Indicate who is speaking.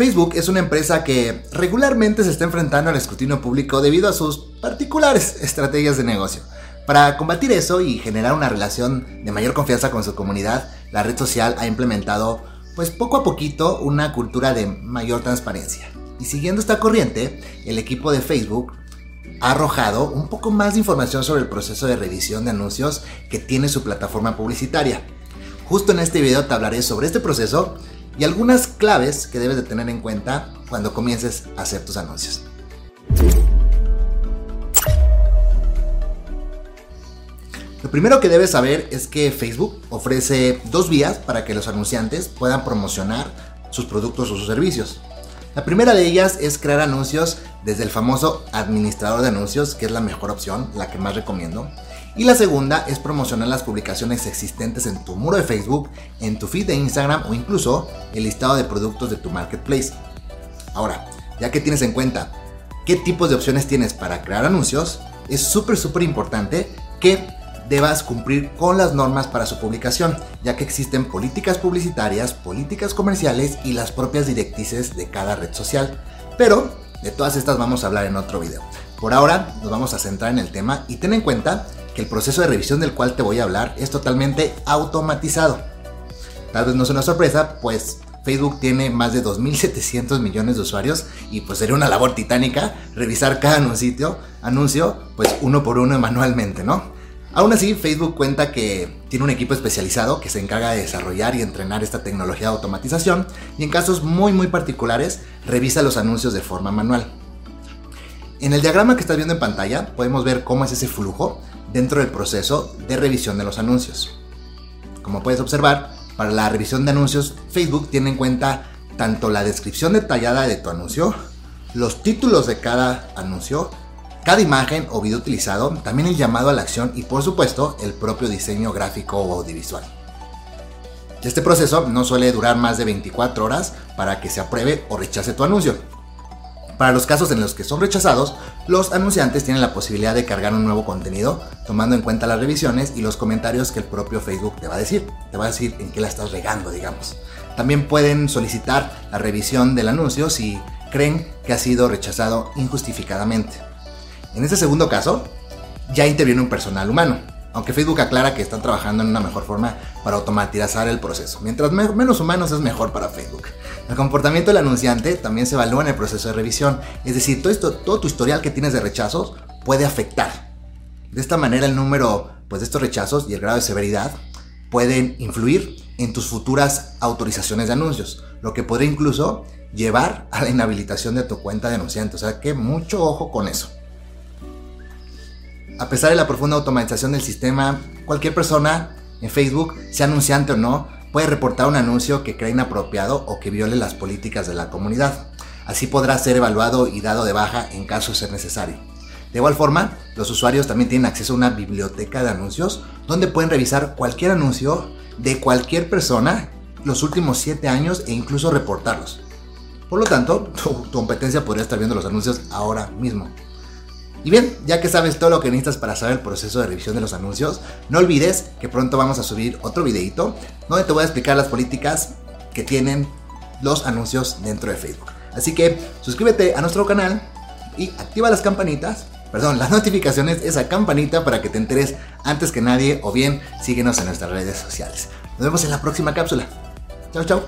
Speaker 1: Facebook es una empresa que regularmente se está enfrentando al escrutinio público debido a sus particulares estrategias de negocio. Para combatir eso y generar una relación de mayor confianza con su comunidad, la red social ha implementado, pues poco a poquito, una cultura de mayor transparencia. Y siguiendo esta corriente, el equipo de Facebook ha arrojado un poco más de información sobre el proceso de revisión de anuncios que tiene su plataforma publicitaria. Justo en este video te hablaré sobre este proceso y algunas claves que debes de tener en cuenta cuando comiences a hacer tus anuncios. Lo primero que debes saber es que Facebook ofrece dos vías para que los anunciantes puedan promocionar sus productos o sus servicios. La primera de ellas es crear anuncios desde el famoso administrador de anuncios, que es la mejor opción, la que más recomiendo. Y la segunda es promocionar las publicaciones existentes en tu muro de Facebook, en tu feed de Instagram o incluso el listado de productos de tu marketplace. Ahora, ya que tienes en cuenta qué tipos de opciones tienes para crear anuncios, es súper súper importante que debas cumplir con las normas para su publicación, ya que existen políticas publicitarias, políticas comerciales y las propias directrices de cada red social. Pero de todas estas vamos a hablar en otro video. Por ahora nos vamos a centrar en el tema y ten en cuenta que el proceso de revisión del cual te voy a hablar es totalmente automatizado. Tal vez no es una sorpresa, pues Facebook tiene más de 2.700 millones de usuarios y pues sería una labor titánica revisar cada anuncio, anuncio pues uno por uno manualmente, ¿no? Aún así, Facebook cuenta que tiene un equipo especializado que se encarga de desarrollar y entrenar esta tecnología de automatización y en casos muy muy particulares revisa los anuncios de forma manual. En el diagrama que estás viendo en pantalla podemos ver cómo es ese flujo dentro del proceso de revisión de los anuncios. Como puedes observar, para la revisión de anuncios, Facebook tiene en cuenta tanto la descripción detallada de tu anuncio, los títulos de cada anuncio, cada imagen o video utilizado, también el llamado a la acción y por supuesto el propio diseño gráfico o audiovisual. Este proceso no suele durar más de 24 horas para que se apruebe o rechace tu anuncio. Para los casos en los que son rechazados, los anunciantes tienen la posibilidad de cargar un nuevo contenido, tomando en cuenta las revisiones y los comentarios que el propio Facebook te va a decir. Te va a decir en qué la estás regando, digamos. También pueden solicitar la revisión del anuncio si creen que ha sido rechazado injustificadamente. En este segundo caso, ya interviene un personal humano, aunque Facebook aclara que están trabajando en una mejor forma para automatizar el proceso. Mientras menos humanos es mejor para Facebook. El comportamiento del anunciante también se evalúa en el proceso de revisión, es decir, todo, esto, todo tu historial que tienes de rechazos puede afectar. De esta manera el número pues, de estos rechazos y el grado de severidad pueden influir en tus futuras autorizaciones de anuncios, lo que podría incluso llevar a la inhabilitación de tu cuenta de anunciante. O sea que mucho ojo con eso. A pesar de la profunda automatización del sistema, cualquier persona en Facebook, sea anunciante o no, puede reportar un anuncio que crea inapropiado o que viole las políticas de la comunidad. Así podrá ser evaluado y dado de baja en caso de ser necesario. De igual forma, los usuarios también tienen acceso a una biblioteca de anuncios donde pueden revisar cualquier anuncio de cualquier persona los últimos 7 años e incluso reportarlos. Por lo tanto, tu, competencia podría estar viendo los anuncios ahora mismo. Y bien, ya que sabes todo lo que necesitas para saber el proceso de revisión de los anuncios, no olvides que pronto vamos a subir otro videito donde te voy a explicar las políticas que tienen los anuncios dentro de Facebook. Así que suscríbete a nuestro canal y activa las campanitas, perdón, las notificaciones, esa campanita para que te enteres antes que nadie o bien síguenos en nuestras redes sociales. Nos vemos en la próxima cápsula. Chao, chao.